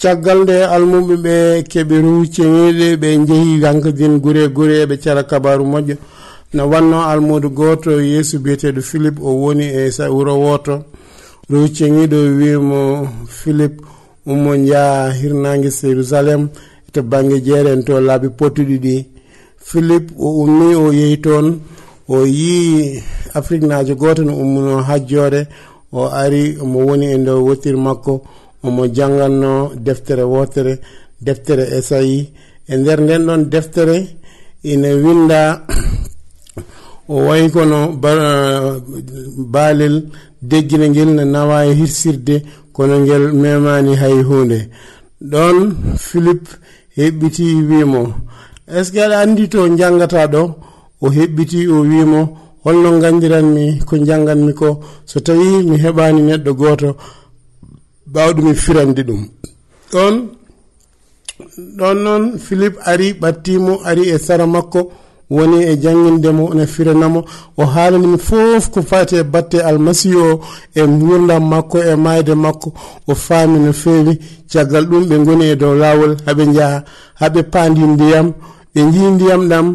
caggal nde almuɓe ɓe keɓeru ceŋiɗe ɓe jeehi gankadin gure gure ɓe cara kabaru moƴƴo. No wanno almudo goto yeeso biyeteɗo philippe o woni e wuro woto. Rew ceŋiɗo wimo philippe ummo jaa hirnangue jérusalem to banggue jeeren to laabi pottuɗi ɗi. Philippe o ummi o yehi toon o yii afrique najo goto no ummuno hajjore o ari omo woni e nder wottir makko. omo janganno deftere wotere deftere esayi. E nder nden ɗon deftere ina winda o wayi kono baalel deggine ngel ne nawa e hirsirde kono ngel memani hay hunde. Ɗon philippe heɓɓiti wimo est ce que aɗa andi to jangata ɗo? O heɓɓiti o wimo holno gandiranmi ko janganmi ko? So tawi mi heɓani neɗɗo goto bawɗumi firande ɗum. Ɗon ɗon noon philip ari ɓattimo ari e sara makko woni e jangguinde ne firanamo. O haalanimi fof ko fati e batte almasihu o e gurdam makko e mayde makko. O faami no feewi caggal ɗum ɓe goni e dow lawol haɓe jaaha haɓe paandi ndiyam. Ɓe jii ndiyam ɗam.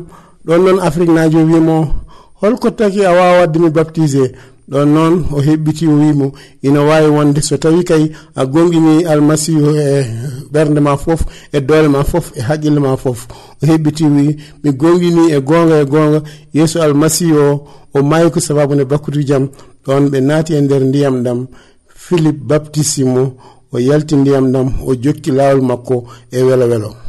Ɗon noon afrique najo wimo holko taki a wawa waddemi baptisé ɗon noon o heɓɓiti o wimo ina wawi wonde. So tawi kay a gonɗini almasihu e ɓernde ma foof e doole ma foof e haqqille ma foof o heɓɓiti wi mi gonɗini e gonga e gonga yeeso almasihu o o mayi ko sababude bakkudu jaam ɗon ɓe naati e nder ndiyam ɗam philippe baptisimo o yalti ndiyam ɗam o jokki lawol makko e welo welo.